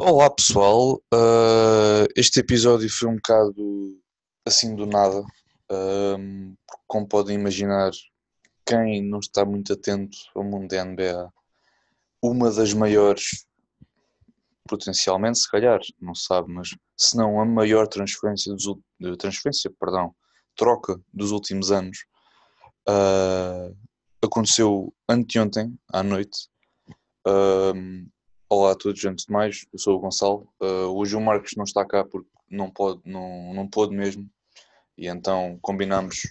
Olá pessoal, Uh, este episódio foi um bocado assim do nada, porque como podem imaginar, quem não está muito atento ao mundo da NBA, uma das maiores, potencialmente se calhar, não sabe, mas se não a maior transferência, dos, transferência, perdão, troca dos últimos anos, uh, aconteceu anteontem à noite. Olá a todos, antes de mais, eu sou o Gonçalo. Uh, hoje o Marcos não está cá porque não pode, não, não pôde mesmo, e então combinamos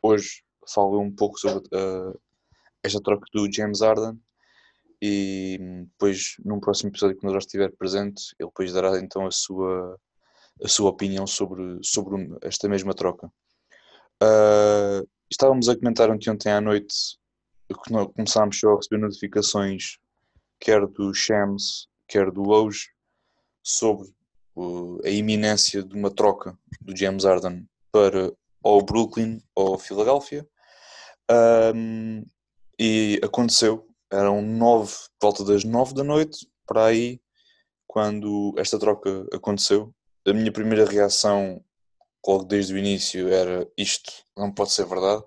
hoje falar um pouco sobre uh, esta troca do James Harden e depois num próximo episódio quando ele já estiver presente, ele depois dará então a sua, a sua opinião sobre, sobre esta mesma troca. Uh, estávamos a comentar ontem à noite que nós começámos a receber notificações quer do Shams, quer do Woj, sobre uh, a iminência de uma troca do James Harden para ou Brooklyn ou Filadélfia. Um, e aconteceu, eram nove, volta das nove da noite, para aí, quando esta troca aconteceu. A minha primeira reação, logo desde o início, era isto não pode ser verdade.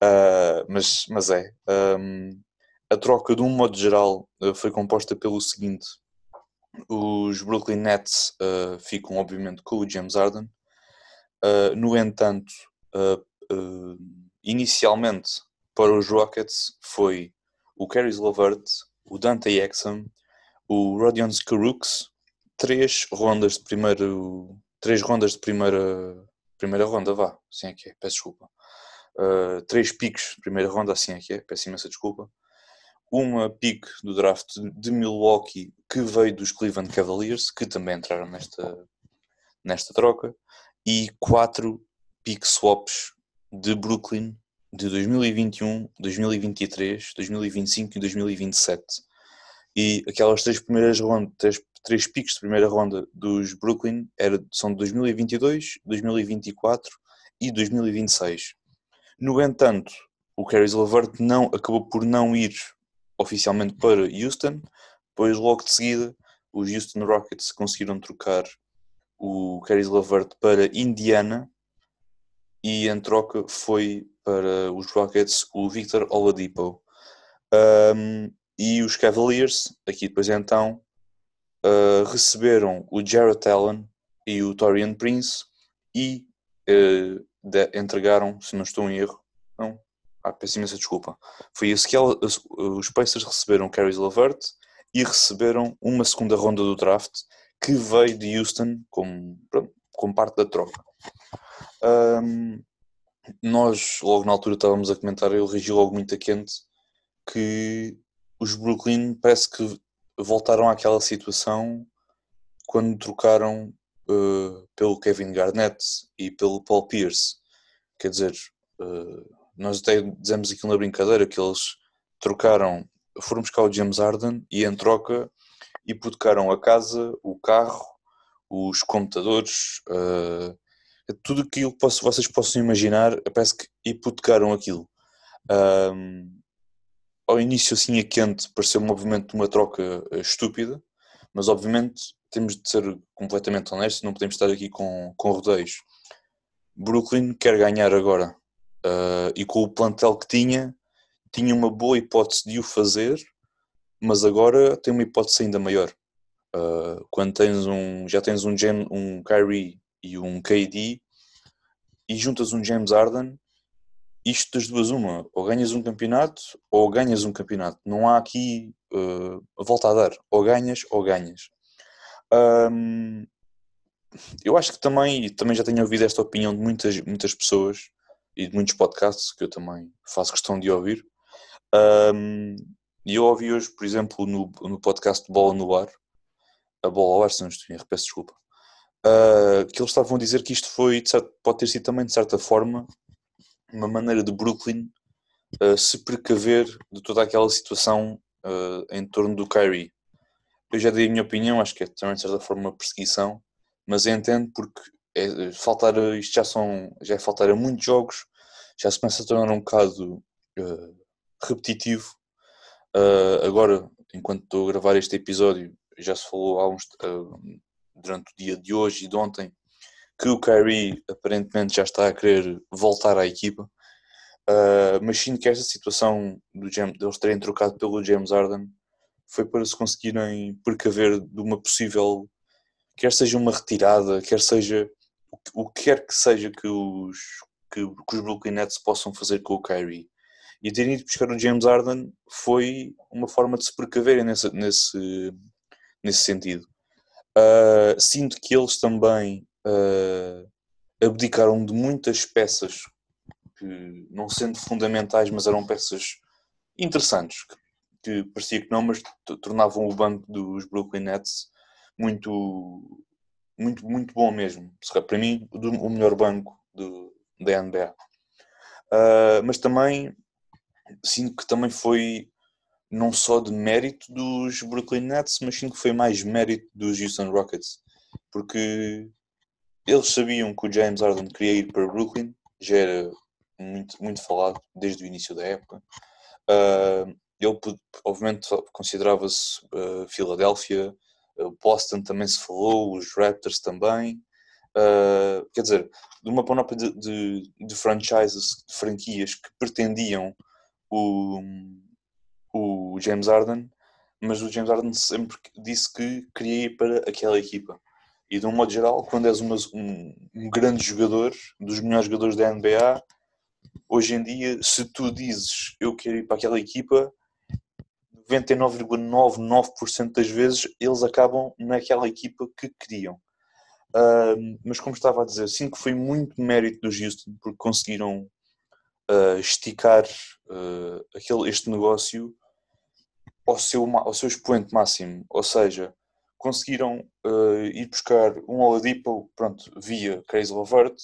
Uh, mas, mas é. Um, a troca, de um modo geral, uh, foi composta pelo seguinte: os Brooklyn Nets uh, ficam, obviamente, com o James Harden. Uh, no entanto, inicialmente para os Rockets foi o Caris Levert, o Dante Exum, o Rodion Skarooks, três rondas de primeiro, três rondas de primeira, primeira ronda, vá, assim é que é, peço desculpa. Uh, três picos de primeira ronda, assim é que é, peço imensa desculpa. Uma pick do draft de Milwaukee que veio dos Cleveland Cavaliers, que também entraram nesta, nesta troca, e quatro pick swaps de Brooklyn de 2021, 2023, 2025 e 2027. E aquelas três primeiras rondas, três, três picks de primeira ronda dos Brooklyn era, são de 2022, 2024 e 2026. No entanto, o Caris LeVert não, acabou por não ir oficialmente para Houston, pois logo de seguida os Houston Rockets conseguiram trocar o Caris LeVert para Indiana e em troca foi para os Rockets o Victor Oladipo. Um, e os Cavaliers, aqui depois então, uh, receberam o Jarrett Allen e o Torian Prince e uh, de, entregaram, se não estou em erro, não, ah, peço imensa desculpa, foi isso que ela, os Pacers receberam Caris LeVert e receberam uma segunda ronda do draft que veio de Houston como, como parte da troca. Um, nós, logo na altura, estávamos a comentar, eu reagi logo muito a quente, que os Brooklyn parece que voltaram àquela situação quando trocaram uh, pelo Kevin Garnett e pelo Paul Pierce. Quer dizer, uh, nós até dizemos aquilo na brincadeira que eles trocaram, foram buscar o James Harden e em troca hipotecaram a casa, o carro, os computadores, uh, tudo aquilo que vocês possam imaginar, parece que hipotecaram aquilo. Um, ao início assim a quente pareceu um movimento de uma troca estúpida, mas obviamente temos de ser completamente honestos, não podemos estar aqui com, com rodeios. Brooklyn quer ganhar agora uh, e com o plantel que tinha, tinha uma boa hipótese de o fazer, mas agora tem uma hipótese ainda maior. Uh, quando tens um, já tens um, James, um Kyrie e um KD e juntas um James Harden, isto das duas uma, ou ganhas um campeonato ou ganhas um campeonato. Não há aqui uh, volta a dar, ou ganhas ou ganhas. Um, eu acho que também, também já tenho ouvido esta opinião de muitas, muitas pessoas e de muitos podcasts que eu também faço questão de ouvir. Um, e eu ouvi hoje, por exemplo, no, no podcast Bola no Ar, a Bola ao Ar, se não estou erro, peço desculpa, uh, que eles estavam a dizer que isto foi, certo, pode ter sido também, de certa forma, uma maneira de Brooklyn uh, se precaver de toda aquela situação uh, em torno do Kyrie. Eu já dei a minha opinião, acho que é também, de certa forma, uma perseguição, mas entendo porque é, faltar, isto já, são, já é faltar a muitos jogos, já se começa a tornar um bocado repetitivo. agora, enquanto estou a gravar este episódio, já se falou há uns, uh, durante o dia de hoje e de ontem que o Kyrie aparentemente já está a querer voltar à equipa. Uh, mas sinto que esta situação do James, deles terem trocado pelo James Harden foi para se conseguirem precaver de uma possível, quer seja uma retirada, quer seja o que quer que seja que os, que, que os Brooklyn Nets possam fazer com o Kyrie. E terem ido buscar o James Harden foi uma forma de se precaverem nesse, nesse, nesse sentido. Uh, sinto que eles também uh, abdicaram de muitas peças que, não sendo fundamentais, mas eram peças interessantes, que, que parecia que não, mas tornavam o banco dos Brooklyn Nets muito, muito, muito bom mesmo. Para mim, o melhor banco do, da NBA. Uh, mas também sinto que também foi não só de mérito dos Brooklyn Nets, mas sinto que foi mais mérito dos Houston Rockets, porque eles sabiam que o James Harden queria ir para Brooklyn, já era muito, muito falado desde o início da época. Uh, ele, obviamente, considerava-se uh, Filadélfia, uh, Boston também se falou, os Raptors também. Uh, quer dizer, de uma panóplia de, de, de, franchises, de franquias que pretendiam o, o James Harden, mas o James Harden sempre disse que queria ir para aquela equipa. E de um modo geral, quando és uma, um, um, grande jogador, dos melhores jogadores da NBA, hoje em dia, se tu dizes eu quero ir para aquela equipa, 99,99% das vezes eles acabam naquela equipa que queriam. Uh, mas como estava a dizer, sinto que foi muito mérito dos Houston porque conseguiram uh, esticar uh, aquele, este negócio ao seu, ao seu expoente máximo. Ou seja, conseguiram uh, ir buscar um Oladipo, pronto, via Crazy Lovert,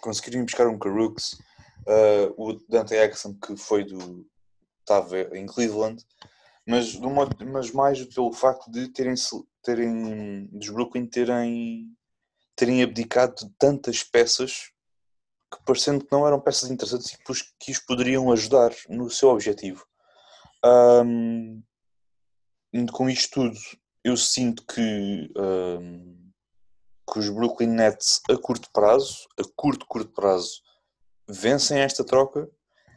conseguiram ir buscar um Caruks, uh, o Dante Exxon que foi do estava em Cleveland, mas, uma, mas mais pelo facto de terem, terem dos Brooklyn terem, terem abdicado de tantas peças que parecendo que não eram peças interessantes e que os poderiam ajudar no seu objetivo. Um, com isto tudo, eu sinto que, um, que os Brooklyn Nets a curto prazo, a curto, curto prazo, vencem esta troca,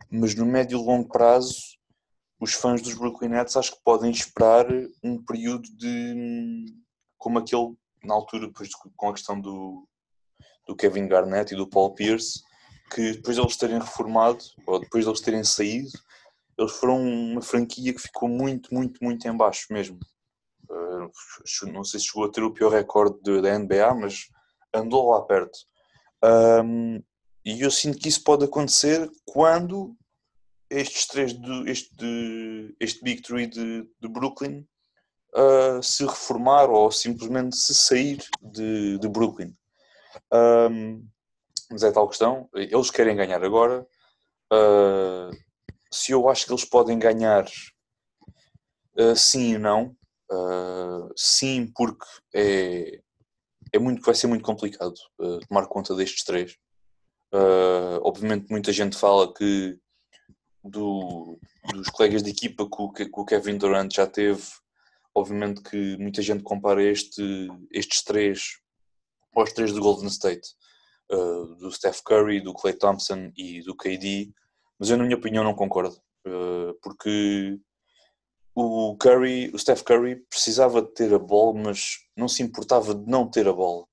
mas no médio e longo prazo, os fãs dos Brooklyn Nets acho que podem esperar um período de como aquele na altura, depois com a questão do, do Kevin Garnett e do Paul Pierce, que depois de eles terem reformado, ou depois de eles terem saído, eles foram uma franquia que ficou muito, muito, muito em baixo mesmo. Uh, não sei se chegou a ter o pior recorde da NBA, mas andou lá perto. E eu sinto que isso pode acontecer quando estes três, de, este, este Big Three de, de Brooklyn uh, se reformar ou simplesmente se sair de, de Brooklyn. Um, mas é tal questão, eles querem ganhar agora. Uh, se eu acho que eles podem ganhar, uh, sim e não. Uh, sim, porque é, é muito, vai ser muito complicado tomar conta destes três. Obviamente, muita gente fala que do, dos colegas de equipa que o, que o, Kevin Durant já teve, obviamente que muita gente compara este, estes três aos três do Golden State, do Steph Curry, do Clay Thompson e do KD, mas eu, na minha opinião, não concordo, porque o Curry, o Steph Curry precisava de ter a bola, mas não se importava de não ter a bola.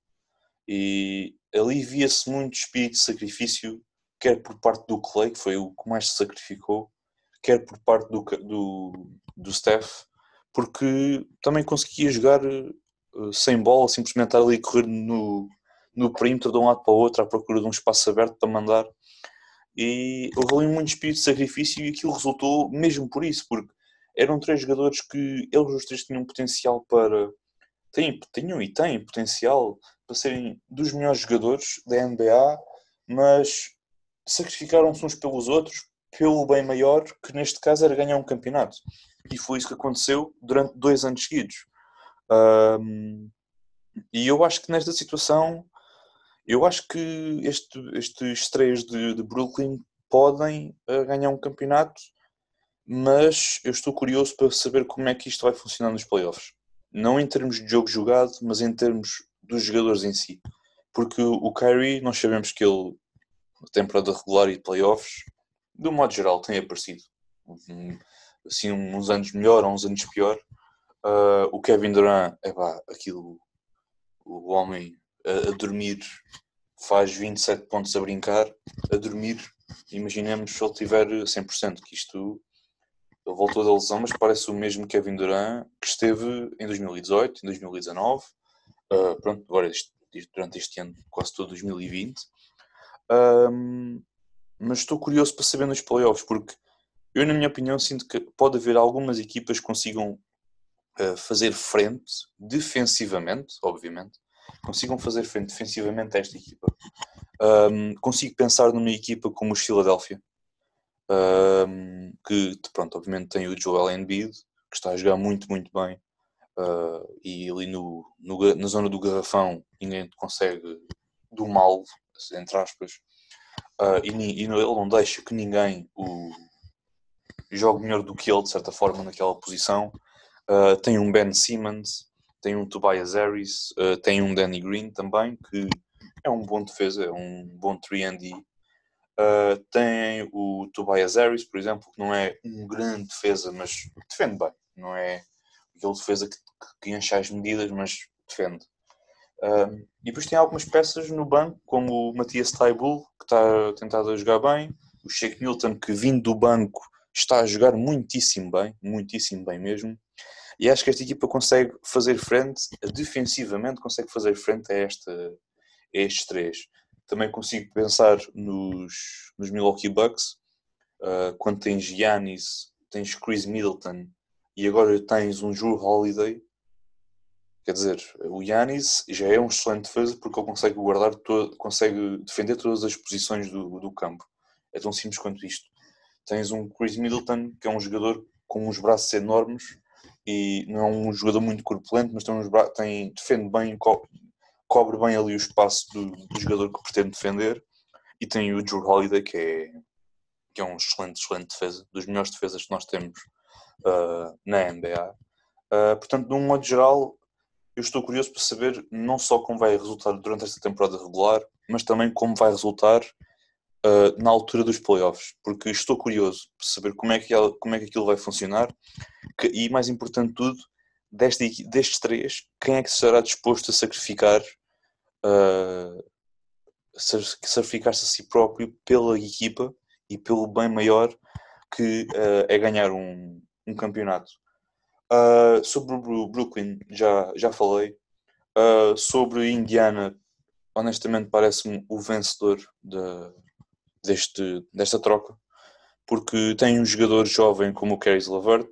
E ali via-se muito espírito de sacrifício, quer por parte do Clay, que foi o que mais se sacrificou, quer por parte do, do, do Steph, porque também conseguia jogar uh, sem bola, simplesmente estar ali a correr no, no perímetro de um lado para o outro à procura de um espaço aberto para mandar. E houve ali muito espírito de sacrifício e aquilo resultou mesmo por isso, porque eram três jogadores que eles os três tinham potencial para. Têm, tinham e têm potencial para serem dos melhores jogadores da NBA, mas sacrificaram-se uns pelos outros pelo bem maior, que neste caso era ganhar um campeonato. E foi isso que aconteceu durante dois anos seguidos. Um, e eu acho que nesta situação, eu acho que este, estes três de, de Brooklyn podem uh, ganhar um campeonato mas eu estou curioso para saber como é que isto vai funcionar nos playoffs. não em termos de jogo jogado, mas em termos dos jogadores em si. Porque o Kyrie, nós sabemos que ele, na temporada regular e playoffs, um modo geral, tem aparecido. Assim, uns anos melhor, uns anos pior. Uh, o Kevin Durant, é pá, aquilo, o homem a, a, dormir faz 27 pontos a brincar, a dormir. Imaginemos se ele tiver 100%, que isto ele voltou da lesão, mas parece o mesmo Kevin Durant que esteve em 2018, em 2019, uh, pronto, agora este, durante este ano, quase todo 2020. Um, mas estou curioso para saber nos playoffs, porque eu, na minha opinião, sinto que pode haver algumas equipas que consigam uh, fazer frente defensivamente, obviamente, consigam fazer frente defensivamente a esta equipa. Um, consigo pensar numa equipa como os Philadelphia, um, que pronto, obviamente tem o Joel Embiid, que está a jogar muito, muito bem, uh, e ali no, no, na zona do garrafão ninguém consegue do mal, entre aspas, uh, e, e, ele não deixa que ninguém o jogue melhor do que ele, de certa forma, naquela posição. Uh, tem um Ben Simmons, tem um Tobias Harris, tem um Danny Green também, que é um bom defesa, é um bom 3D Uh, tem o Tobias Harris, por exemplo, que não é um grande defesa, mas defende bem. Não é aquele defesa que, que enche as medidas, mas defende. Uh, e depois tem algumas peças no banco, como o Matias Taibul, que está tentado a jogar bem, o Shake Milton, que vindo do banco está a jogar muitíssimo bem, muitíssimo bem mesmo. E acho que esta equipa consegue fazer frente, defensivamente, consegue fazer frente a, esta, a estes três. Também consigo pensar nos, nos Milwaukee Bucks, uh, quando tens Giannis, tens Chris Middleton e agora tens um Drew Holiday. Quer dizer, o Giannis já é um excelente defesa porque ele consegue guardar, todo, consegue defender todas as posições do, do campo. É tão simples quanto isto. Tens um Chris Middleton, que é um jogador com uns braços enormes e não é um jogador muito corpulento, mas tem, uns bra... tem defende bem, cobre bem ali o espaço do, do jogador que pretende defender. E tem o Drew Holiday, que é, que é um excelente, excelente defesa, dos melhores defesas que nós temos uh, na NBA. Uh, portanto, de um modo geral, eu estou curioso para saber não só como vai resultar durante esta temporada regular, mas também como vai resultar uh, na altura dos playoffs, porque estou curioso para saber como é que, ela, como é que aquilo vai funcionar que, e, mais importante de tudo, deste, destes três, quem é que será disposto a sacrificar uh, sacrificar-se a si próprio pela equipa e pelo bem maior que uh, é ganhar um, um campeonato. Uh, sobre o Brooklyn já, já falei. Uh, sobre Indiana, honestamente parece-me o vencedor de, deste, desta troca, porque tem um jogador jovem como o Caris Lavert,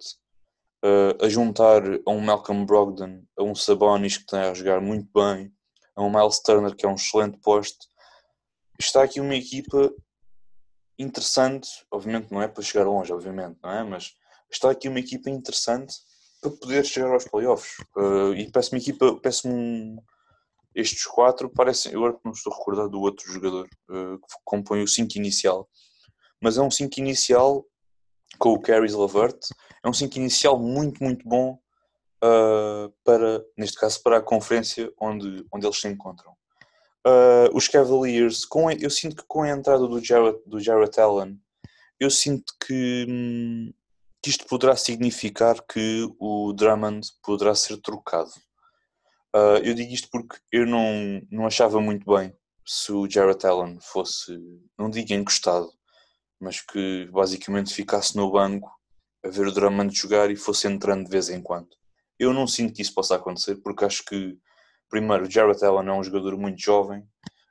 uh, a juntar a um Malcolm Brogdon, a um Sabonis que está a jogar muito bem, a um Miles Turner que é um excelente poste. Está aqui uma equipa interessante, obviamente não é para chegar longe, obviamente, não é? Mas está aqui uma equipa interessante para poder chegar aos playoffs. Uh, e peço-me equipa, peço-me um, estes quatro parecem, eu agora não estou a recordar do outro jogador uh, que compõe o 5 inicial, mas é um 5 inicial com o Caris Lavert. É um 5 inicial muito, muito bom uh, para, neste caso, para a conferência onde, onde eles se encontram. Uh, os Cavaliers, com, eu sinto que com a entrada do Jarrett, do Jarrett Allen, eu sinto que, hum, que isto poderá significar que o Drummond poderá ser trocado. Uh, eu digo isto porque eu não, não achava muito bem se o Jarrett Allen fosse, não digo encostado, mas que basicamente ficasse no banco a ver o Drummond jogar e fosse entrando de vez em quando. Eu não sinto que isso possa acontecer porque acho que, primeiro, o Jarrett Allen é um jogador muito jovem,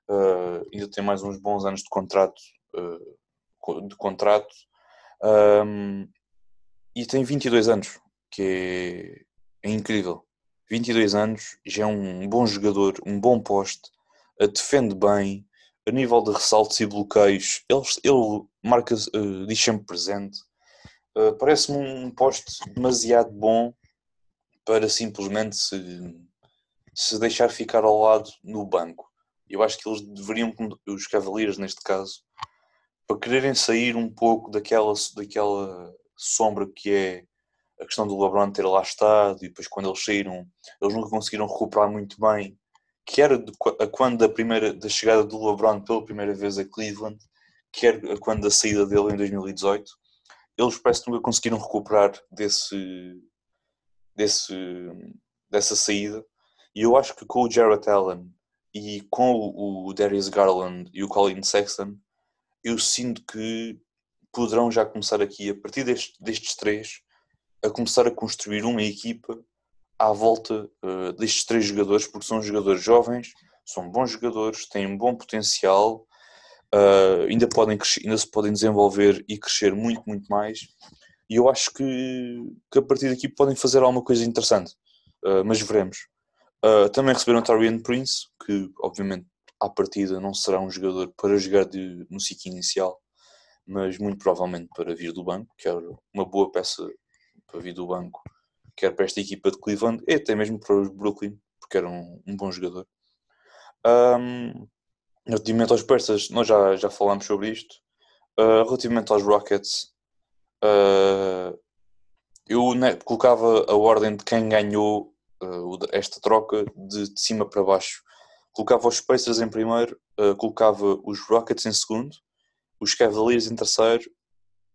uh, ainda tem mais uns bons anos de contrato, uh, de contrato um, e tem 22 anos, que é, é incrível. 22 anos, já é um bom jogador, um bom poste, defende bem, a nível de ressaltos e bloqueios, ele, ele marca, uh, diz sempre presente. Uh, Parece-me um poste demasiado bom para simplesmente se, se deixar ficar ao lado no banco. Eu acho que eles deveriam, os Cavaliers neste caso, para quererem sair um pouco daquela, daquela sombra que é a questão do LeBron ter lá estado e depois quando eles saíram, eles nunca conseguiram recuperar muito bem, que era de, a quando da, primeira, da chegada do LeBron pela primeira vez a Cleveland, quer a quando da saída dele em 2018, eles parece que nunca conseguiram recuperar desse, desse, dessa saída. E eu acho que com o Jarrett Allen e com o Darius Garland e o Colin Sexton, eu sinto que poderão já começar aqui, a partir destes, destes três, a começar a construir uma equipa à volta uh, destes três jogadores, porque são jogadores jovens, são bons jogadores, têm um bom potencial, uh, ainda, podem crescer, ainda se podem desenvolver e crescer muito, muito mais. E eu acho que, que a partir daqui podem fazer alguma coisa interessante, uh, mas veremos. também receberam Tarian Prince, que obviamente à partida não será um jogador para jogar de, no ciclo inicial, mas muito provavelmente para vir do banco, que era uma boa peça para vir do banco, quer para esta equipa de Cleveland e até mesmo para os Brooklyn, porque era um, um bom jogador. Um, relativamente aos Persas, nós já, já falámos sobre isto. Uh, relativamente aos Rockets, uh, eu né, colocava a ordem de quem ganhou uh, esta troca de, de, cima para baixo. Colocava os Pacers em primeiro, colocava os Rockets em segundo, os Cavaliers em terceiro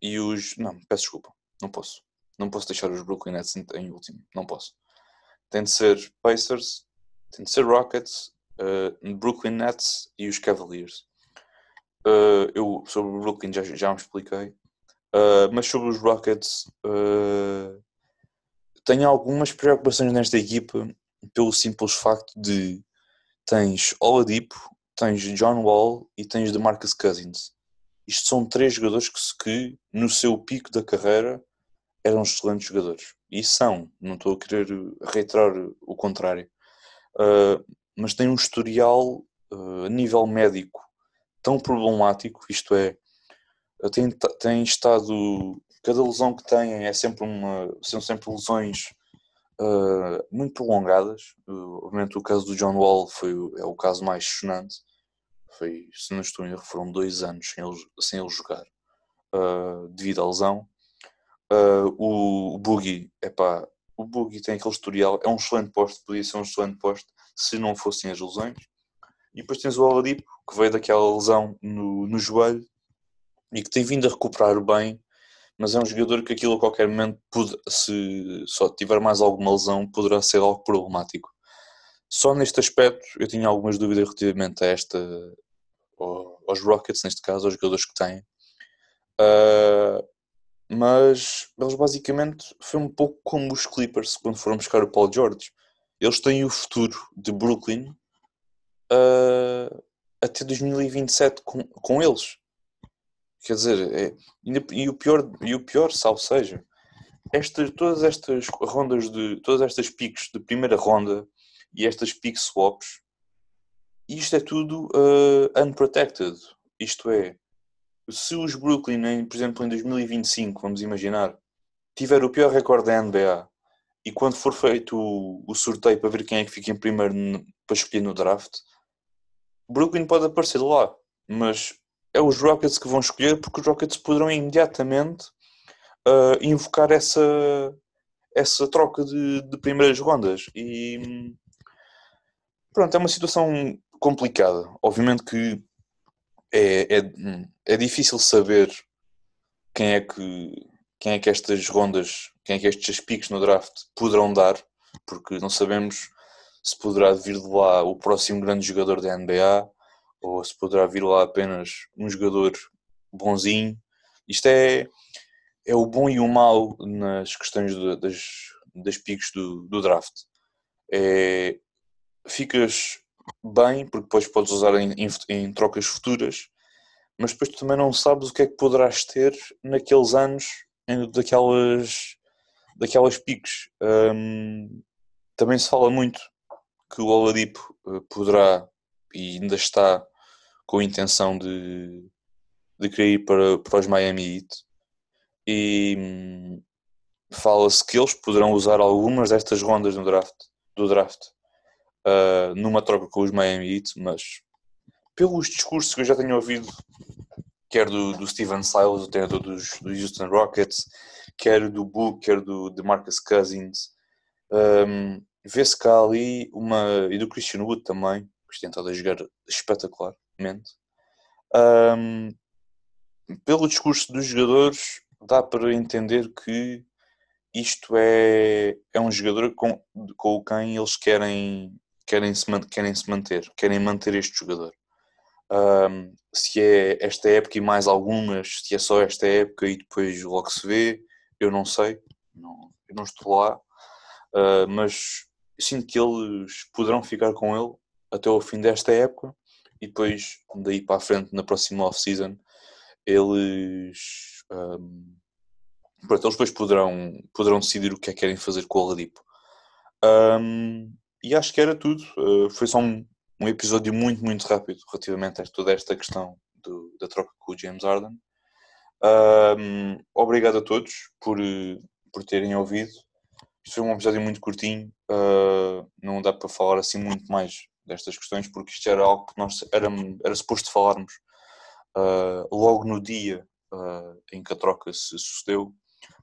e os. Não, peço desculpa, não posso. Não posso deixar os Brooklyn Nets em último. Não posso. Tem de ser Pacers, tem de ser Rockets, uh, Brooklyn Nets e os Cavaliers. Uh, eu sobre o Brooklyn já, já me expliquei. Uh, mas sobre os Rockets tenho algumas preocupações nesta equipa pelo simples facto de tens Oladipo, tens John Wall e tens DeMarcus Cousins. Isto são três jogadores que, que no seu pico da carreira eram excelentes jogadores. E são, não estou a querer reiterar o contrário. Uh, mas tem um historial uh, a nível médico tão problemático, isto é, tem estado. Cada lesão que têm é sempre uma, são sempre lesões uh, muito prolongadas. obviamente o caso do John Wall foi, é o caso mais sonante. Foi, se não estou em erro, foram dois anos sem ele, sem ele jogar devido à lesão Uh, o, o Boogie, epá, o Boogie tem aquele historial, é um excelente posto, podia ser um excelente posto se não fossem as lesões. E depois tens o Oladipo, que veio daquela lesão no, no joelho e que tem vindo a recuperar bem, mas é um jogador que aquilo a qualquer momento, pode, se só tiver mais alguma lesão, poderá ser algo problemático. Só neste aspecto eu tinha algumas dúvidas relativamente a esta, aos Rockets, neste caso, aos jogadores que têm. Uh, mas eles basicamente foi um pouco como os Clippers quando foram buscar o Paul George. Eles têm o futuro de Brooklyn uh, até 2027 com, com eles. Quer dizer, é, e, o pior, e o pior, salvo seja, estas, todas estas rondas de todas estas picos de primeira ronda e estas pick swaps, isto é tudo uh, unprotected. Isto é, se os Brooklyn, em, por exemplo, em 2025, vamos imaginar, tiver o pior recorde da NBA e quando for feito o, o, sorteio para ver quem é que fica em primeiro para escolher no draft, Brooklyn pode aparecer lá, mas é os Rockets que vão escolher porque os Rockets poderão imediatamente uh, invocar essa, essa troca de, de primeiras rondas e pronto, é uma situação complicada. Obviamente que é, é, é difícil saber quem é que quem é que estas rondas, quem é que estes picos no draft poderão dar, porque não sabemos se poderá vir de lá o próximo grande jogador da NBA ou se poderá vir lá apenas um jogador bonzinho. Isto é, é o bom e o mau nas questões das, das picos do, do draft. É, ficas bem, porque depois podes usar em, em, em, trocas futuras, mas depois tu também não sabes o que é que poderás ter naqueles anos em, daquelas, daquelas picos. Um, também se fala muito que o Oladipo eh, poderá e ainda está com a intenção de, de querer ir para, para os Miami Heat e hum, fala-se que eles poderão usar algumas destas rondas no draft, do draft uh, numa troca com os Miami Heat, mas pelos discursos que eu já tenho ouvido, quer do, do Steven Silas, o treinador dos, Houston Rockets, quer do Book, quer do de Marcus Cousins. Um, Vê-se cá ali uma. e do Christian Wood também, que tem estado a jogar espetacularmente. Um, pelo discurso dos jogadores, dá para entender que isto é, é um jogador com, com quem eles querem, querem, se, querem se manter, querem manter este jogador. Um, se é esta época e mais algumas, se é só esta época e depois logo se vê, eu não sei, não, eu não estou lá, uh, mas sinto que eles poderão ficar com ele até o fim desta época e depois daí para a frente na próxima off-season eles um, eles depois poderão, poderão decidir o que é que querem fazer com o Oladipo um, e acho que era tudo. Uh, foi só um, um episódio muito muito rápido relativamente a toda esta questão do, da troca com o James Harden. Um, obrigado a todos por, por terem ouvido. Isto foi um episódio muito curtinho. Uh, não dá para falar assim muito mais destas questões, porque isto era algo que nós era, era suposto falarmos logo no dia em que a troca se sucedeu,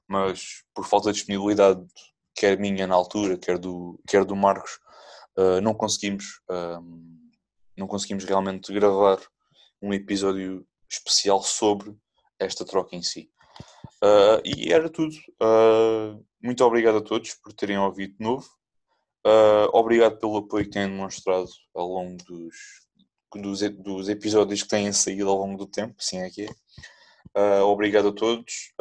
mas por falta de disponibilidade, quer minha na altura, quer do, quer do Marcos, uh, não conseguimos não conseguimos realmente gravar um episódio especial sobre esta troca em si. Uh, e era tudo. Uh, muito obrigado a todos por terem ouvido de novo. Uh, obrigado pelo apoio que têm demonstrado ao longo dos, dos, dos, episódios que têm saído ao longo do tempo, sim é que é. Obrigado a todos.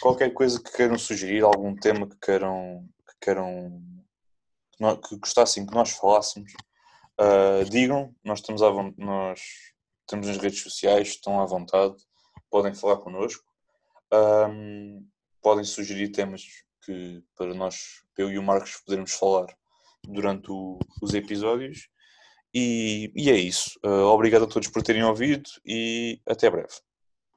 Qualquer coisa que queiram sugerir, algum tema que queiram que queiram que, gostassem que nós falássemos, digam. Nós estamos à, nós estamos nas redes sociais, estão à vontade, podem falar connosco, um, podem sugerir temas que para nós, eu e o Marcos, podermos falar durante o, os episódios. E, e, é isso. Uh, obrigado a todos por terem ouvido e até breve.